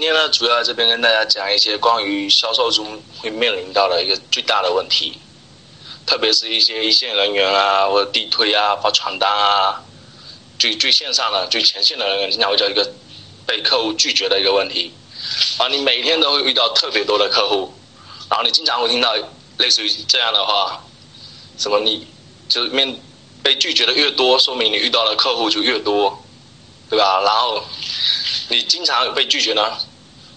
今天呢，主要在这边跟大家讲一些关于销售中会面临到的一个最大的问题，特别是一些一线人员啊，或者地推啊、发传单啊，最最线上的、最前线的人员，经常会叫一个被客户拒绝的一个问题。啊，你每天都会遇到特别多的客户，然后你经常会听到类似于这样的话。什么？你就面被拒绝的越多，说明你遇到的客户就越多，对吧？然后你经常被拒绝呢，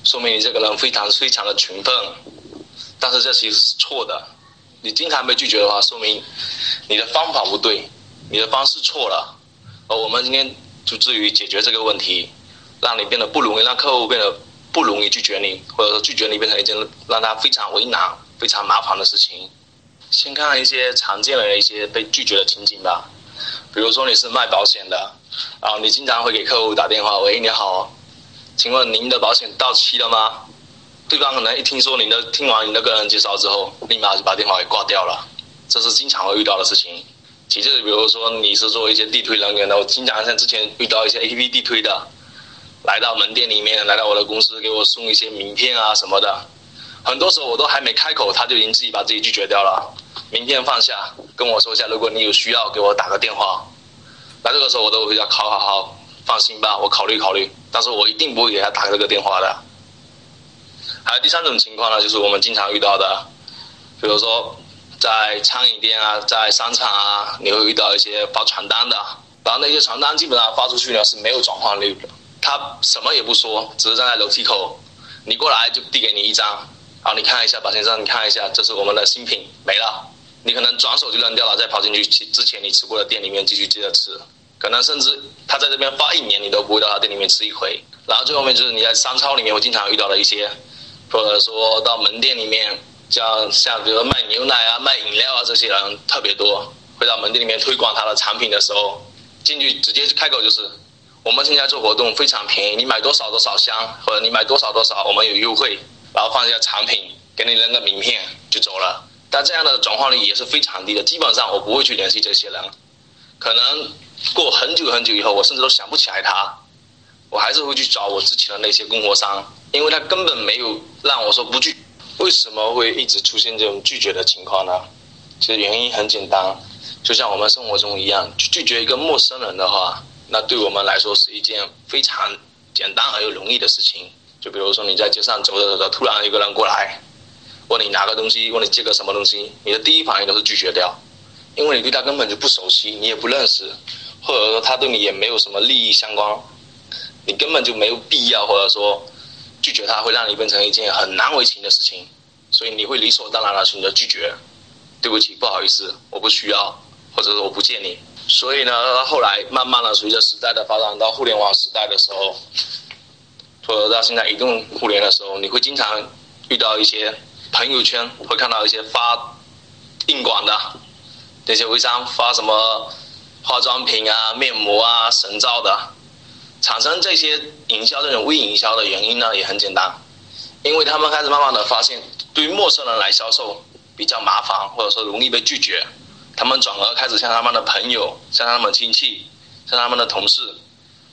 说明你这个人非常非常的勤奋，但是这其实是错的。你经常被拒绝的话，说明你的方法不对，你的方式错了。而我们今天就至于解决这个问题，让你变得不容易，让客户变得不容易拒绝你，或者说拒绝你变成一件让他非常为难、非常麻烦的事情。先看一些常见的一些被拒绝的情景吧，比如说你是卖保险的，然后你经常会给客户打电话，喂，你好，请问您的保险到期了吗？对方可能一听说您的，听完您的个人介绍之后，立马就把电话给挂掉了，这是经常会遇到的事情。其次，比如说你是做一些地推人员的，我经常像之前遇到一些 A P P 地推的，来到门店里面，来到我的公司给我送一些名片啊什么的，很多时候我都还没开口，他就已经自己把自己拒绝掉了。名片放下，跟我说一下，如果你有需要，给我打个电话。那这个时候我都会讲，好好好，放心吧，我考虑考虑。但是我一定不会给他打这个电话的。还有第三种情况呢，就是我们经常遇到的，比如说在餐饮店啊，在商场啊，你会遇到一些发传单的，然后那些传单基本上发出去呢是没有转换率的，他什么也不说，只是站在楼梯口，你过来就递给你一张，好，你看一下，宝先生，你看一下，这是我们的新品，没了。你可能转手就扔掉了，再跑进去之前你吃过的店里面继续接着吃，可能甚至他在这边发一年你都不会到他店里面吃一回。然后最后面就是你在商超里面会经常遇到的一些，或者说到门店里面，像像比如说卖牛奶啊、卖饮料啊这些人特别多，会到门店里面推广他的产品的时候，进去直接开口就是，我们现在做活动非常便宜，你买多少多少箱，或者你买多少多少我们有优惠，然后放一下产品，给你扔个名片就走了。但这样的转化率也是非常低的，基本上我不会去联系这些人，可能过很久很久以后，我甚至都想不起来他，我还是会去找我之前的那些供货商，因为他根本没有让我说不拒。为什么会一直出现这种拒绝的情况呢？其实原因很简单，就像我们生活中一样，拒绝一个陌生人的话，那对我们来说是一件非常简单而又容易的事情。就比如说你在街上走着走着，突然一个人过来。问你拿个东西，问你借个什么东西，你的第一反应都是拒绝掉，因为你对他根本就不熟悉，你也不认识，或者说他对你也没有什么利益相关，你根本就没有必要，或者说拒绝他会让你变成一件很难为情的事情，所以你会理所当然的选择拒绝。对不起，不好意思，我不需要，或者说我不借你。所以呢，后来慢慢的随着时代的发展到互联网时代的时候，或者到现在移动互联的时候，你会经常遇到一些。朋友圈会看到一些发硬广的那些微商发什么化妆品啊、面膜啊、神皂的，产生这些营销这种微营销的原因呢，也很简单，因为他们开始慢慢的发现，对于陌生人来销售比较麻烦，或者说容易被拒绝，他们转而开始向他们的朋友、向他们亲戚、向他们的同事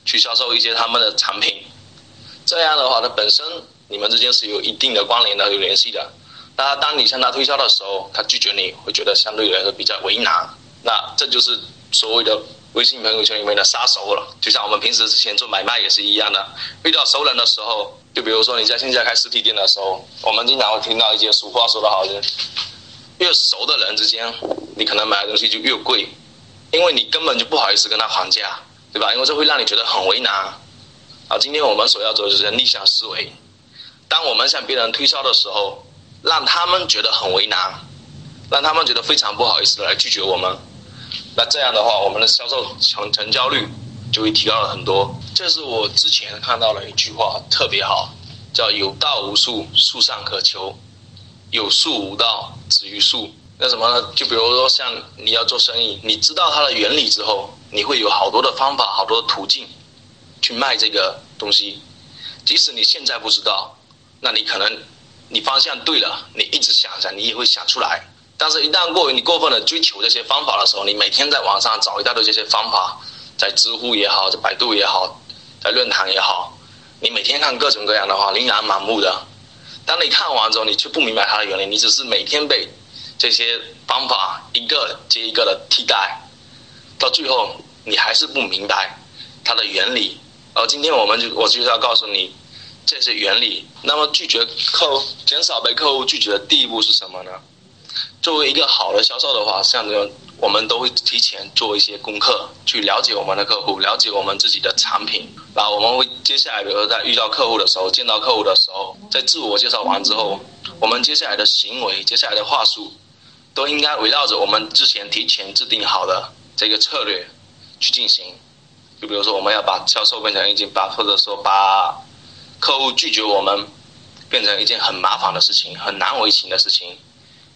去销售一些他们的产品。这样的话，它本身你们之间是有一定的关联的、有联系的。那当你向他推销的时候，他拒绝你会觉得相对来说比较为难。那这就是所谓的微信朋友圈里面的杀手了。就像我们平时之前做买卖也是一样的，遇到熟人的时候，就比如说你在线下开实体店的时候，我们经常会听到一些俗话说得好，就是越熟的人之间，你可能买的东西就越贵，因为你根本就不好意思跟他还价，对吧？因为这会让你觉得很为难。啊，今天我们所要做的就是逆向思维，当我们向别人推销的时候。让他们觉得很为难，让他们觉得非常不好意思来拒绝我们，那这样的话，我们的销售成成交率就会提高了很多。这是我之前看到了一句话，特别好，叫“有道无术，术上可求”。有术无道，止于术。那什么呢？就比如说像你要做生意，你知道它的原理之后，你会有好多的方法，好多途径去卖这个东西。即使你现在不知道，那你可能你方向对了，你一直想想，你也会想出来。但是，一旦过于你过分的追求这些方法的时候，你每天在网上找一大堆这些方法，在知乎也好，在百度也好，在论坛也好，你每天看各种各样的话，琳琅满目的。当你看完之后，你却不明白它的原理，你只是每天被这些方法一个接一个的替代，到最后你还是不明白它的原理。而今天我们就我就是要告诉你这些原理。那么拒绝客，减少被客户拒绝的第一步是什么呢？作为一个好的销售的话，像这种我们都会提前做一些功课，去了解我们的客户，了解我们自己的产品。然后我们会接下来，比如说在遇到客户的时候，见到客户的时候，在自我介绍完之后，我们接下来的行为，接下来的话术，都应该围绕着我们之前提前制定好的这个策略去进行。就比如说，我们要把销售变成一件把，或者说把客户拒绝我们变成一件很麻烦的事情，很难为情的事情。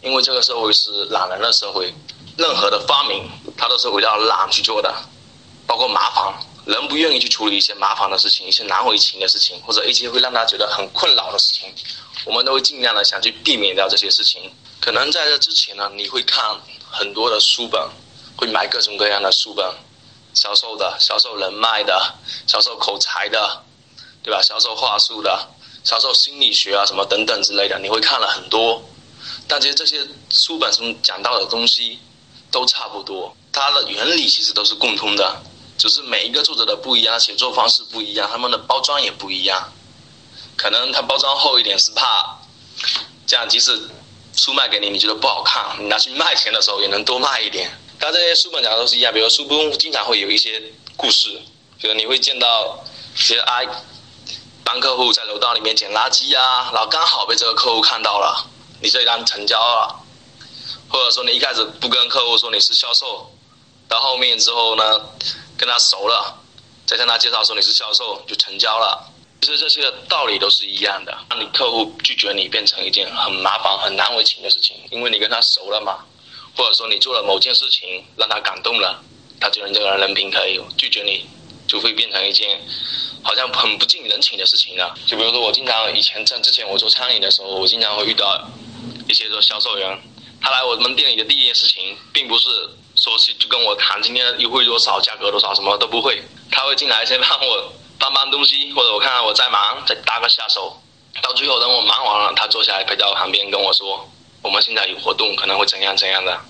因为这个社会是懒人的社会，任何的发明它都是围绕懒去做的，包括麻烦，人不愿意去处理一些麻烦的事情，一些难为情的事情，或者一些会让他觉得很困扰的事情，我们都会尽量的想去避免掉这些事情。可能在这之前呢，你会看很多的书本，会买各种各样的书本，销售的、销售人脉的、销售口才的，对吧？销售话术的、销售心理学啊什么等等之类的，你会看了很多。但其实这些书本中讲到的东西都差不多，它的原理其实都是共通的，只是每一个作者的不一样，写作方式不一样，他们的包装也不一样。可能他包装厚一点是怕这样，即使书卖给你，你觉得不好看，你拿去卖钱的时候也能多卖一点。但这些书本讲的都是一样，比如书中经常会有一些故事，比如你会见到一些爱帮客户在楼道里面捡垃圾啊，然后刚好被这个客户看到了。你这一单成交了，或者说你一开始不跟客户说你是销售，到后面之后呢，跟他熟了，再向他介绍说你是销售就成交了。其实这些道理都是一样的，让你客户拒绝你变成一件很麻烦、很难为情的事情，因为你跟他熟了嘛，或者说你做了某件事情让他感动了，他觉得你这个人人品可以，拒绝你就会变成一件。好像很不近人情的事情呢。就比如说，我经常以前在之前我做餐饮的时候，我经常会遇到一些做销售员，他来我们店里的第一件事情，并不是说是就跟我谈今天优惠多少、价格多少，什么都不会。他会进来先帮我搬搬东西，或者我看到我在忙，再搭个下手。到最后等我忙完了，他坐下来陪在我旁边跟我说：“我们现在有活动，可能会怎样怎样的。”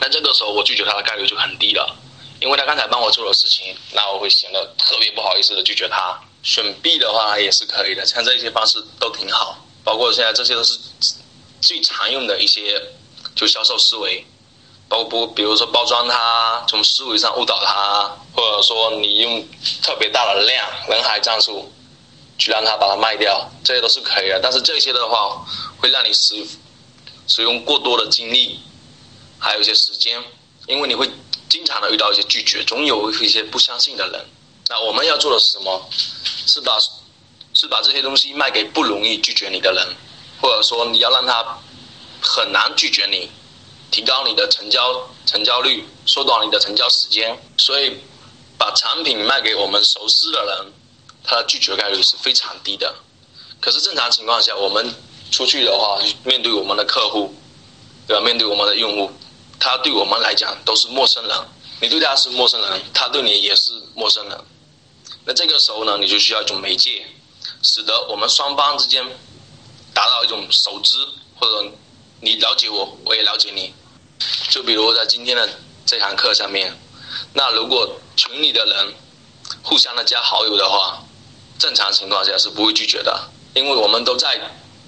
那这个时候我拒绝他的概率就很低了。因为他刚才帮我做的事情，那我会显得特别不好意思的拒绝他。选 B 的话也是可以的，像这些方式都挺好。包括现在这些都是最常用的一些就销售思维，包括比如说包装他，从思维上误导他，或者说你用特别大的量人海战术去让他把它卖掉，这些都是可以的。但是这些的话会让你使使用过多的精力，还有一些时间，因为你会。经常的遇到一些拒绝，总有一些不相信的人。那我们要做的是什么？是把是把这些东西卖给不容易拒绝你的人，或者说你要让他很难拒绝你，提高你的成交成交率，缩短你的成交时间。所以，把产品卖给我们熟悉的人，他的拒绝概率是非常低的。可是正常情况下，我们出去的话，面对我们的客户，对吧？面对我们的用户。他对我们来讲都是陌生人，你对他是陌生人，他对你也是陌生人。那这个时候呢，你就需要一种媒介，使得我们双方之间达到一种熟知，或者你了解我，我也了解你。就比如在今天的这堂课上面，那如果群里的人互相的加好友的话，正常情况下是不会拒绝的，因为我们都在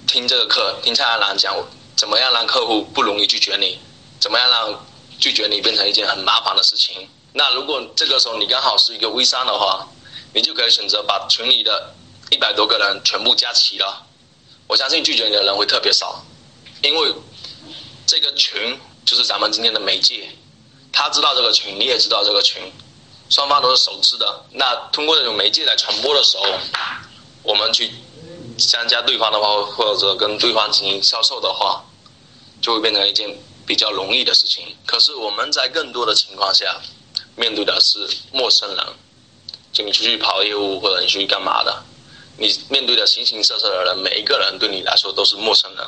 听这个课，听蔡安兰讲怎么样让客户不容易拒绝你。怎么样让拒绝你变成一件很麻烦的事情？那如果这个时候你刚好是一个微商的话，你就可以选择把群里的一百多个人全部加齐了。我相信拒绝你的人会特别少，因为这个群就是咱们今天的媒介，他知道这个群，你也知道这个群，双方都是熟知的。那通过这种媒介来传播的时候，我们去相加对方的话，或者跟对方进行销售的话，就会变成一件比较容易的事情。可是我们在更多的情况下，面对的是陌生人，就你出去跑业务或者你出去干嘛的，你面对的形形色色的人，每一个人对你来说都是陌生人。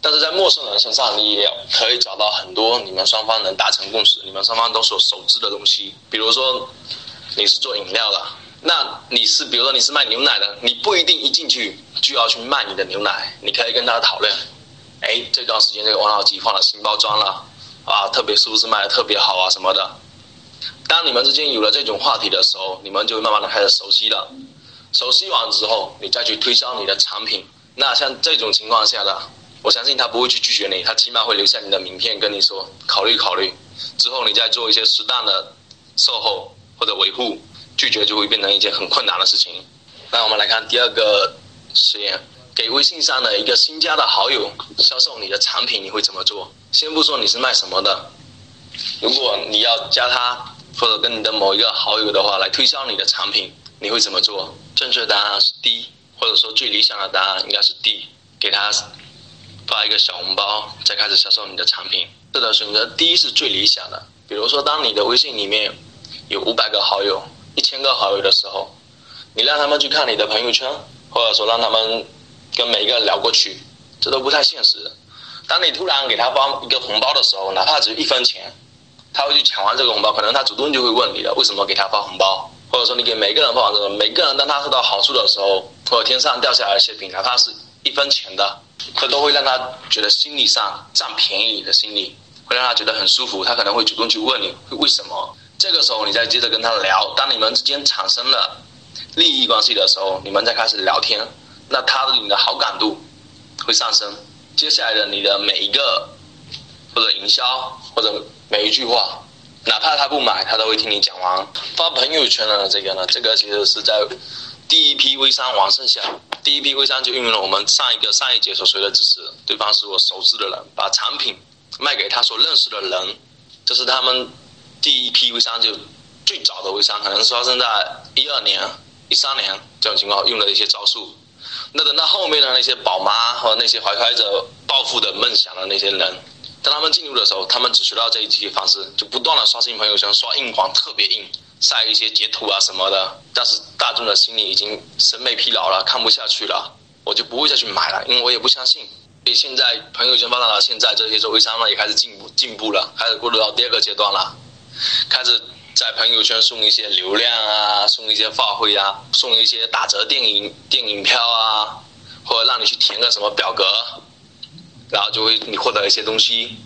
但是在陌生人身上，你也可以找到很多你们双方能达成共识、你们双方都所熟知的东西。比如说，你是做饮料的，那你是比如说你是卖牛奶的，你不一定一进去就要去卖你的牛奶，你可以跟他讨论，哎，这段时间这个王老吉换了新包装了，啊，特别是不是卖的特别好啊什么的。当你们之间有了这种话题的时候，你们就慢慢的开始熟悉了。熟悉完之后，你再去推销你的产品。那像这种情况下的。我相信他不会去拒绝你，他起码会留下你的名片，跟你说考虑考虑，之后你再做一些适当的售后或者维护，拒绝就会变成一件很困难的事情。那我们来看第二个实验，给微信上的一个新加的好友销售你的产品，你会怎么做？先不说你是卖什么的，如果你要加他或者跟你的某一个好友的话来推销你的产品，你会怎么做？正确答案是 D，或者说最理想的答案应该是 D，给他。发一个小红包，再开始销售你的产品。是的，选择 D 是最理想的。比如说，当你的微信里面有五百个好友、一千个好友的时候，你让他们去看你的朋友圈，或者说让他们跟每一个人聊过去，这都不太现实。当你突然给他发一个红包的时候，哪怕只有一分钱，他会去抢完这个红包，可能他主动就会问你了为什么给他发红包，或者说你给每个人发完之后，每个人当他受到好处的时候，或者天上掉下来的馅饼，哪怕是一分钱的。这都会让他觉得心理上占便宜的心理，会让他觉得很舒服。他可能会主动去问你为什么。这个时候你再接着跟他聊，当你们之间产生了利益关系的时候，你们再开始聊天，那他的你的好感度会上升。接下来的你的每一个或者营销或者每一句话，哪怕他不买，他都会听你讲完。发朋友圈的这个呢，这个其实是在第一批微商完胜下。第一批微商就运用了我们上一个上一节所说的知识，对方是我熟知的人，把产品卖给他所认识的人，这是他们第一批微商就最早的微商，可能是发生在一二年、一三年这种情况用的一些招数。那等到后面的那些宝妈和那些怀揣着暴富的梦想的那些人，当他们进入的时候，他们只学到这一些方式，就不断的刷新朋友圈，刷硬广，特别硬。晒一些截图啊什么的，但是大众的心里已经审美疲劳了，看不下去了，我就不会再去买了，因为我也不相信。所以现在朋友圈发展到现在，这些做微商呢也开始进步进步了，开始过渡到第二个阶段了，开始在朋友圈送一些流量啊，送一些话费啊，送一些打折电影电影票啊，或者让你去填个什么表格，然后就会你获得一些东西。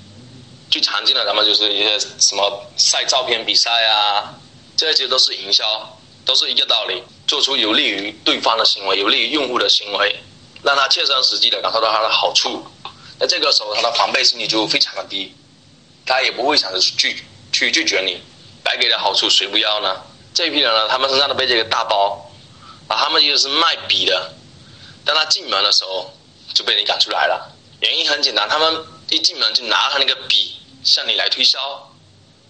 最常见的咱们就是一些什么晒照片比赛啊。这些都是营销，都是一个道理，做出有利于对方的行为，有利于用户的行为，让他切身实际的感受到他的好处。那这个时候他的防备心理就非常的低，他也不会想着去拒去拒绝你，白给的好处谁不要呢？这一批人呢，他们身上都背着一个大包，啊，他们就是卖笔的，当他进门的时候就被你赶出来了。原因很简单，他们一进门就拿他那个笔向你来推销。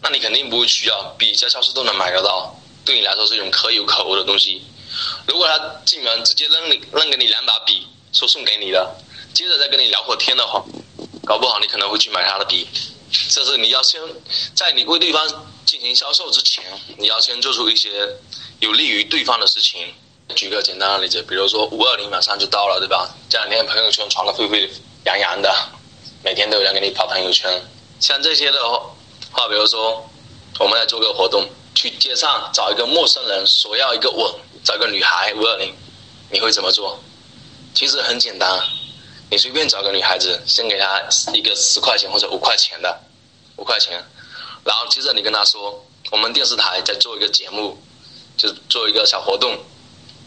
那你肯定不会需要，笔在超市都能买得到，对你来说是一种可有可无的东西。如果他进门直接扔你扔给你两把笔，说送给你的，接着再跟你聊会天的话，搞不好你可能会去买他的笔。这是你要先在你为对方进行销售之前，你要先做出一些有利于对方的事情。举个简单的例子，比如说五二零马上就到了，对吧？这两天朋友圈传的沸沸洋洋的，每天都有人给你发朋友圈，像这些的。话话比如说，我们来做个活动，去街上找一个陌生人索要一个吻，找个女孩五二零，你会怎么做？其实很简单，你随便找个女孩子，先给她一个十块钱或者五块钱的，五块钱，然后接着你跟她说，我们电视台在做一个节目，就做一个小活动，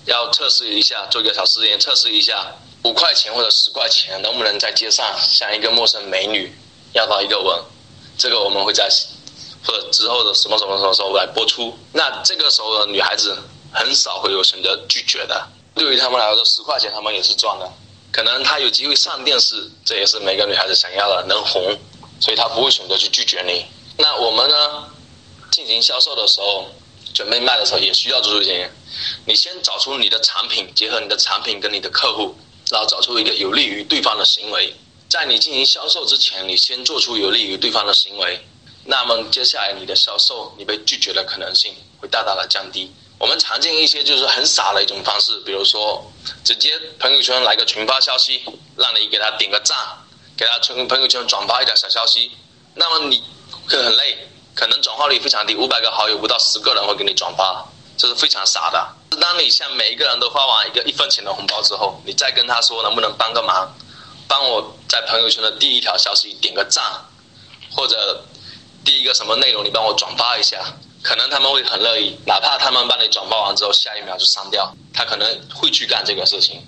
要测试一下，做一个小实验，测试一下五块钱或者十块钱能不能在街上向一个陌生美女要到一个吻。这个我们会在或者之后的什么什么什么时候来播出。那这个时候的女孩子很少会有选择拒绝的。对于他们来说，十块钱他们也是赚的。可能她有机会上电视，这也是每个女孩子想要的，能红，所以她不会选择去拒绝你。那我们呢，进行销售的时候，准备卖的时候，也需要做出一点。你先找出你的产品，结合你的产品跟你的客户，然后找出一个有利于对方的行为。在你进行销售之前，你先做出有利于对方的行为，那么接下来你的销售你被拒绝的可能性会大大的降低。我们常见一些就是很傻的一种方式，比如说直接朋友圈来个群发消息，让你给他点个赞，给他从朋友圈转发一条小消息，那么你会很累，可能转化率非常低，五百个好友不到十个人会给你转发，这是非常傻的。当你向每一个人都发完一个一分钱的红包之后，你再跟他说能不能帮个忙。帮我在朋友圈的第一条消息点个赞，或者第一个什么内容你帮我转发一下，可能他们会很乐意，哪怕他们帮你转发完之后下一秒就删掉，他可能会去干这个事情，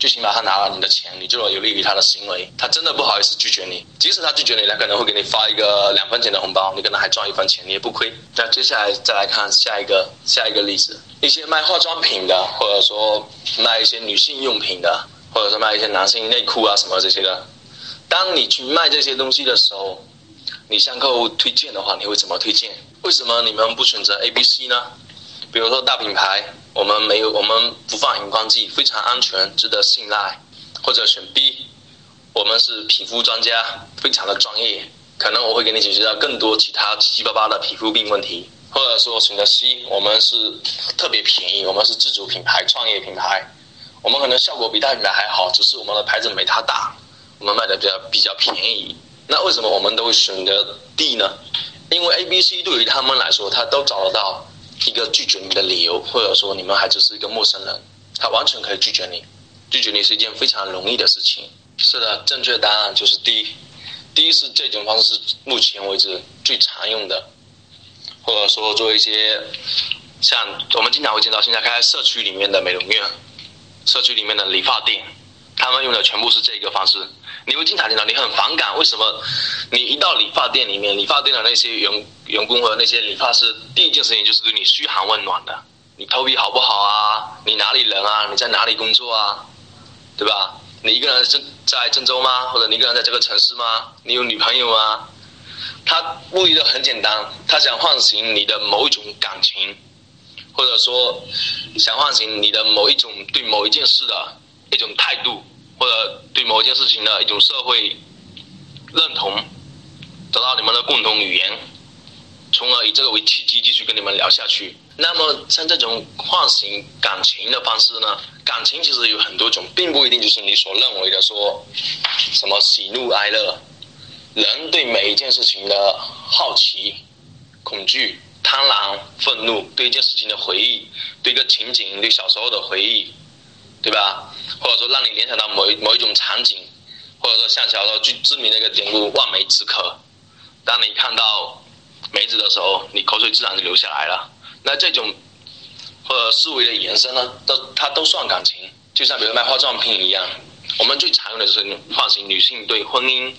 最起码他拿了你的钱，你就有利于他的行为，他真的不好意思拒绝你，即使他拒绝你，他可能会给你发一个两分钱的红包，你可能还赚一分钱，你也不亏。那接下来再来看下一个下一个例子，一些卖化妆品的，或者说卖一些女性用品的。或者是卖一些男性内裤啊什么这些的，当你去卖这些东西的时候，你向客户推荐的话，你会怎么推荐？为什么你们不选择 A、B、C 呢？比如说大品牌，我们没有，我们不放荧光剂，非常安全，值得信赖。或者选 B，我们是皮肤专家，非常的专业，可能我会给你解决到更多其他七七八八的皮肤病问题。或者说选择 C，我们是特别便宜，我们是自主品牌、创业品牌。我们可能效果比大品牌还好，只是我们的牌子没它大，我们卖的比较比较便宜。那为什么我们都会选择 D 呢？因为 A、B、C 对于他们来说，他都找得到一个拒绝你的理由，或者说你们还只是一个陌生人，他完全可以拒绝你。拒绝你是一件非常容易的事情。是的，正确答案就是 D。D 是这种方式是目前为止最常用的，或者说做一些像我们经常会见到现在开在社区里面的美容院。社区里面的理发店，他们用的全部是这个方式。你会经常听到，你很反感，为什么？你一到理发店里面，理发店的那些员员工和那些理发师，第一件事情就是对你嘘寒问暖的。你头皮好不好啊？你哪里人啊？你在哪里工作啊？对吧？你一个人在在郑州吗？或者你一个人在这个城市吗？你有女朋友吗？他目的都很简单，他想唤醒你的某一种感情。或者说，想唤醒你的某一种对某一件事的一种态度，或者对某一件事情的一种社会认同，找到你们的共同语言，从而以这个为契机继续跟你们聊下去。那么，像这种唤醒感情的方式呢？感情其实有很多种，并不一定就是你所认为的说什么喜怒哀乐。人对每一件事情的好奇、恐惧。贪婪、愤怒，对一件事情的回忆，对一个情景，对小时候的回忆，对吧？或者说让你联想到某一某一种场景，或者说像小时候最知名的一个典故“望梅止渴”。当你看到梅子的时候，你口水自然就流下来了。那这种或者思维的延伸呢，都它都算感情。就像比如卖化妆品一样，我们最常用的就是唤醒女性对婚姻。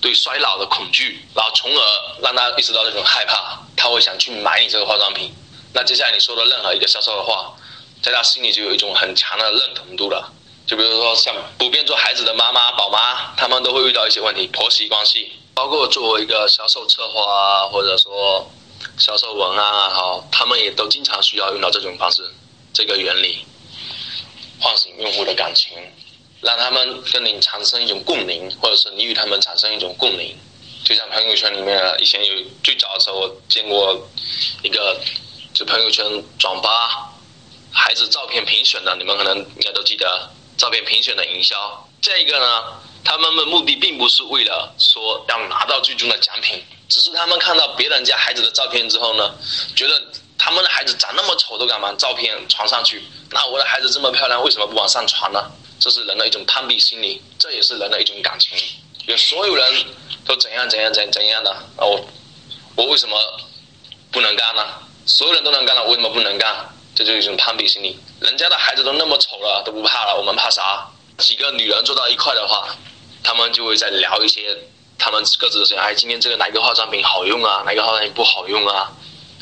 对衰老的恐惧，然后从而让他意识到这种害怕，他会想去买你这个化妆品。那接下来你说的任何一个销售的话，在他心里就有一种很强的认同度了。就比如说像普遍做孩子的妈妈、宝妈，他们都会遇到一些问题，婆媳关系，包括作为一个销售策划啊，或者说销售文案啊，好，他们也都经常需要用到这种方式，这个原理，唤醒用户的感情。让他们跟你产生一种共鸣，或者是你与他们产生一种共鸣，就像朋友圈里面，以前有最早的时候我见过一个，就朋友圈转发孩子照片评选的，你们可能应该都记得照片评选的营销。这一个呢，他们的目的并不是为了说要拿到最终的奖品，只是他们看到别人家孩子的照片之后呢，觉得他们的孩子长那么丑都敢把照片传上去，那我的孩子这么漂亮，为什么不往上传呢？这是人的一种攀比心理，这也是人的一种感情。有所有人都怎样怎样怎怎样的，我我为什么不能干呢？所有人都能干了，我为什么不能干？这就是一种攀比心理。人家的孩子都那么丑了，都不怕了，我们怕啥？几个女人坐到一块的话，他们就会在聊一些他们各自的事情。哎，今天这个哪个化妆品好用啊？哪个化妆品不好用啊？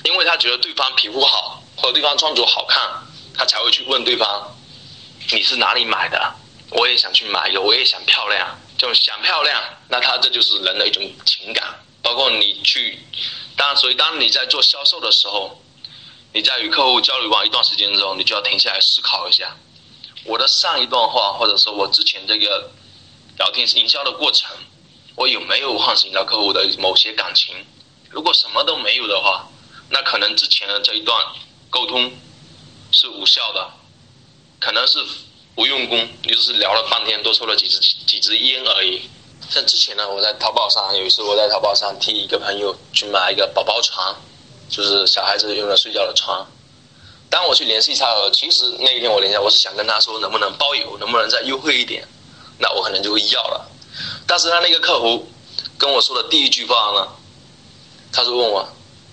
因为他觉得对方皮肤好，或者对方穿着好看，他才会去问对方。你是哪里买的？我也想去买一个，我也想漂亮，就想漂亮。那他这就是人的一种情感，包括你去，当所以当你在做销售的时候，你在与客户交流完一段时间之后，你就要停下来思考一下，我的上一段话，或者说我之前这个聊天营销的过程，我有没有唤醒到客户的某些感情？如果什么都没有的话，那可能之前的这一段沟通是无效的，可能是无用功，你就是聊了半天，多抽了几支几支烟而已。像之前呢，我在淘宝上有一次，我在淘宝上替一个朋友去买一个宝宝床，就是小孩子用来睡觉的床。当我去联系他了，其实那一天我联系，我是想跟他说能不能包邮，能不能再优惠一点，那我可能就会要了。但是他那个客服跟我说的第一句话呢，他是问我：“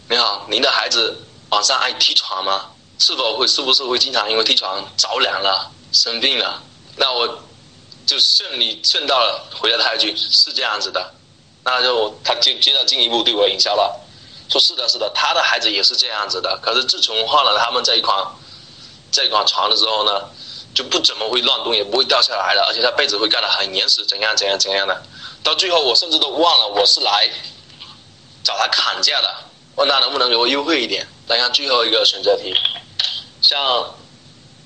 你好，您的孩子晚上爱踢床吗？是否会是不是会经常因为踢床着凉了、生病了？”那我。就顺利顺道了，回了他一句是这样子的，那就他就接着进一步对我营销了，说是的，是的，他的孩子也是这样子的。可是自从换了他们这一款这一款床的时候呢，就不怎么会乱动，也不会掉下来了，而且他被子会盖得很严实，怎样怎样怎样的。到最后我甚至都忘了我是来找他砍价的，问他能不能给我优惠一点。来看最后一个选择题，像。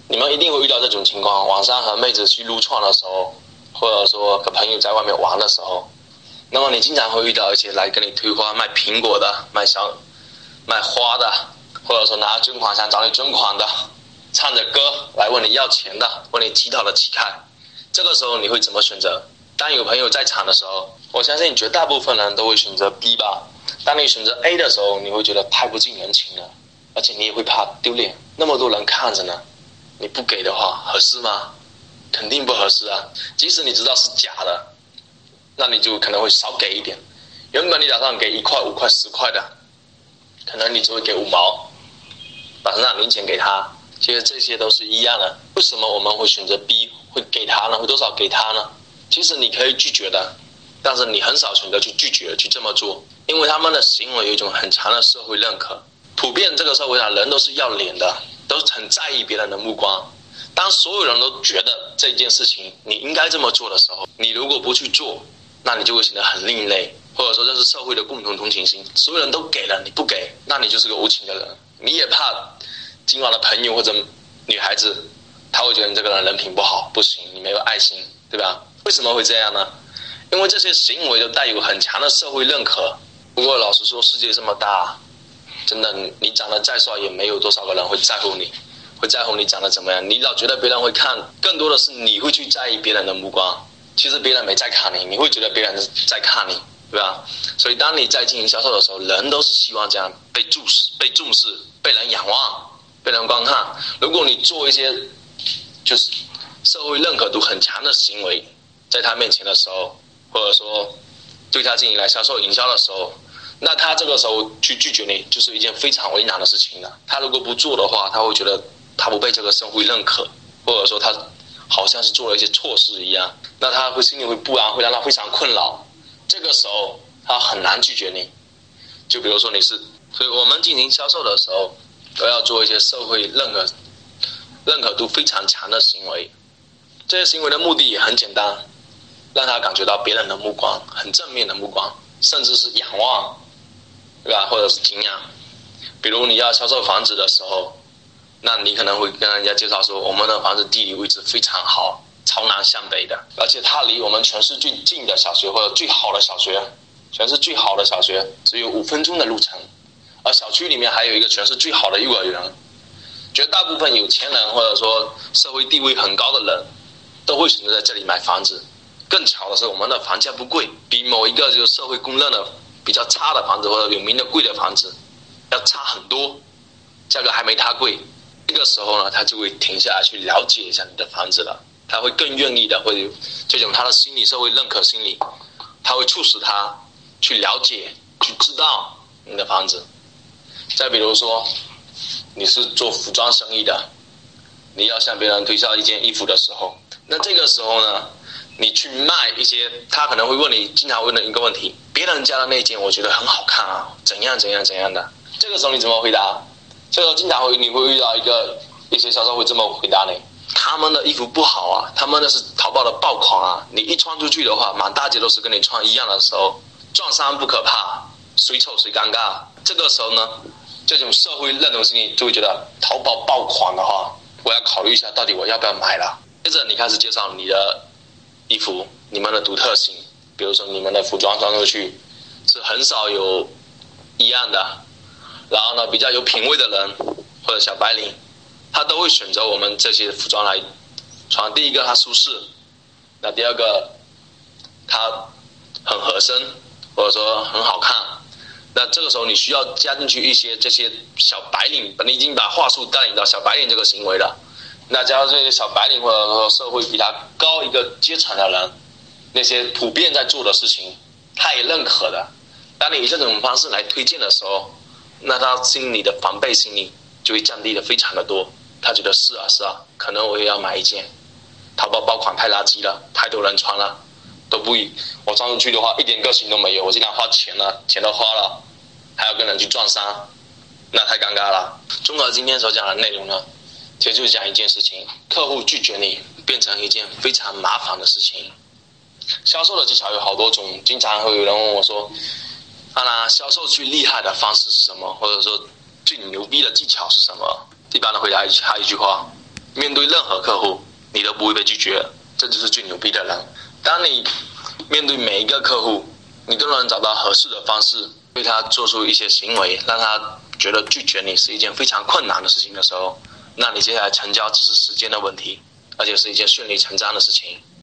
你们一定会遇到这种情况：晚上和妹子去撸串的时候，或者说和朋友在外面玩的时候，那么你经常会遇到一些来跟你推花、卖苹果的、卖小、卖花的，或者说拿捐款箱找你捐款的，唱着歌来问你要钱的，问你乞讨的乞丐。这个时候你会怎么选择？当有朋友在场的时候，我相信绝大部分人都会选择 B 吧。当你选择 A 的时候，你会觉得太不近人情了，而且你也会怕丢脸，那么多人看着呢。你不给的话合适吗？肯定不合适啊！即使你知道是假的，那你就可能会少给一点。原本你打算给一块、五块、十块的，可能你只会给五毛，把那零钱给他。其实这些都是一样的。为什么我们会选择 B 会给他呢？会多少给他呢？其实你可以拒绝的，但是你很少选择去拒绝去这么做，因为他们的行为有一种很强的社会认可。普遍这个社会上人都是要脸的。都是很在意别人的目光。当所有人都觉得这件事情你应该这么做的时候，你如果不去做，那你就会显得很另类，或者说这是社会的共同同情心。所有人都给了，你不给，那你就是个无情的人。你也怕今晚的朋友或者女孩子，他会觉得你这个人人品不好，不行，你没有爱心，对吧？为什么会这样呢？因为这些行为都带有很强的社会认可。不过老实说，世界这么大。真的，你长得再帅，也没有多少个人会在乎你，会在乎你长得怎么样。你老觉得别人会看，更多的是你会去在意别人的目光。其实别人没在看你，你会觉得别人在看你，对吧？所以当你在进行销售的时候，人都是希望这样被注视、被重视、被人仰望、被人观看。如果你做一些就是社会认可度很强的行为，在他面前的时候，或者说对他进行来销售营销的时候。那他这个时候去拒绝你，就是一件非常为难的事情了。他如果不做的话，他会觉得他不被这个社会认可，或者说他好像是做了一些错事一样。那他会心里会不安，会让他非常困扰。这个时候他很难拒绝你。就比如说你是，所以我们进行销售的时候，都要做一些社会认可、认可度非常强的行为。这些行为的目的也很简单，让他感觉到别人的目光很正面的目光，甚至是仰望。对吧？或者是敬仰，比如你要销售房子的时候，那你可能会跟人家介绍说，我们的房子地理位置非常好，朝南向北的，而且它离我们全市最近的小学或者最好的小学，全市最好的小学只有五分钟的路程，而小区里面还有一个全市最好的幼儿园，绝大部分有钱人或者说社会地位很高的人，都会选择在这里买房子。更巧的是，我们的房价不贵，比某一个就是社会公认的。比较差的房子或者有名的贵的房子，要差很多，价格还没它贵。这个时候呢，他就会停下来去了解一下你的房子了，他会更愿意的，或者这种他的心理社会认可心理，他会促使他去了解、去知道你的房子。再比如说，你是做服装生意的，你要向别人推销一件衣服的时候，那这个时候呢？你去卖一些，他可能会问你经常问的一个问题：别人家的那件我觉得很好看啊，怎样怎样怎样的？这个时候你怎么回答？所以说经常会你会遇到一个一些销售会这么回答你：他们的衣服不好啊，他们那是淘宝的爆款啊，你一穿出去的话，满大街都是跟你穿一样的时候，撞衫不可怕，谁丑谁尴尬。这个时候呢，这种社会认同心理就会觉得淘宝爆款的话，我要考虑一下到底我要不要买了。接着你开始介绍你的衣服，你们的独特性，比如说你们的服装穿出去是很少有一样的，然后呢，比较有品味的人或者小白领，他都会选择我们这些服装来穿。第一个，它舒适；那第二个，它很合身，或者说很好看。那这个时候你需要加进去一些这些小白领，你已经把话术带领到小白领这个行为了。那加入这些小白领或者说社会比他高一个阶层的人，那些普遍在做的事情，他也认可的。当你以这种方式来推荐的时候，那他心里的防备心理就会降低的非常的多。他觉得是啊是啊，可能我也要买一件。淘宝爆款太垃圾了，太多人穿了。都不我穿出去的话一点个性都没有，我竟然花钱了，钱都花了，还要跟人去撞衫，那太尴尬了。综合今天所讲的内容呢，其实就是讲一件事情：客户拒绝你变成一件非常麻烦的事情。销售的技巧有好多种，经常会有人问我说：“当然销售最厉害的方式是什么？或者说最牛逼的技巧是什么？”一般的回答一还一句话：面对任何客户，你都不会被拒绝，这就是最牛逼的人。当你面对每一个客户，你都能找到合适的方式对他做出一些行为，让他觉得拒绝你是一件非常困难的事情的时候，那你接下来成交只是时间的问题，而且是一件顺理成章的事情。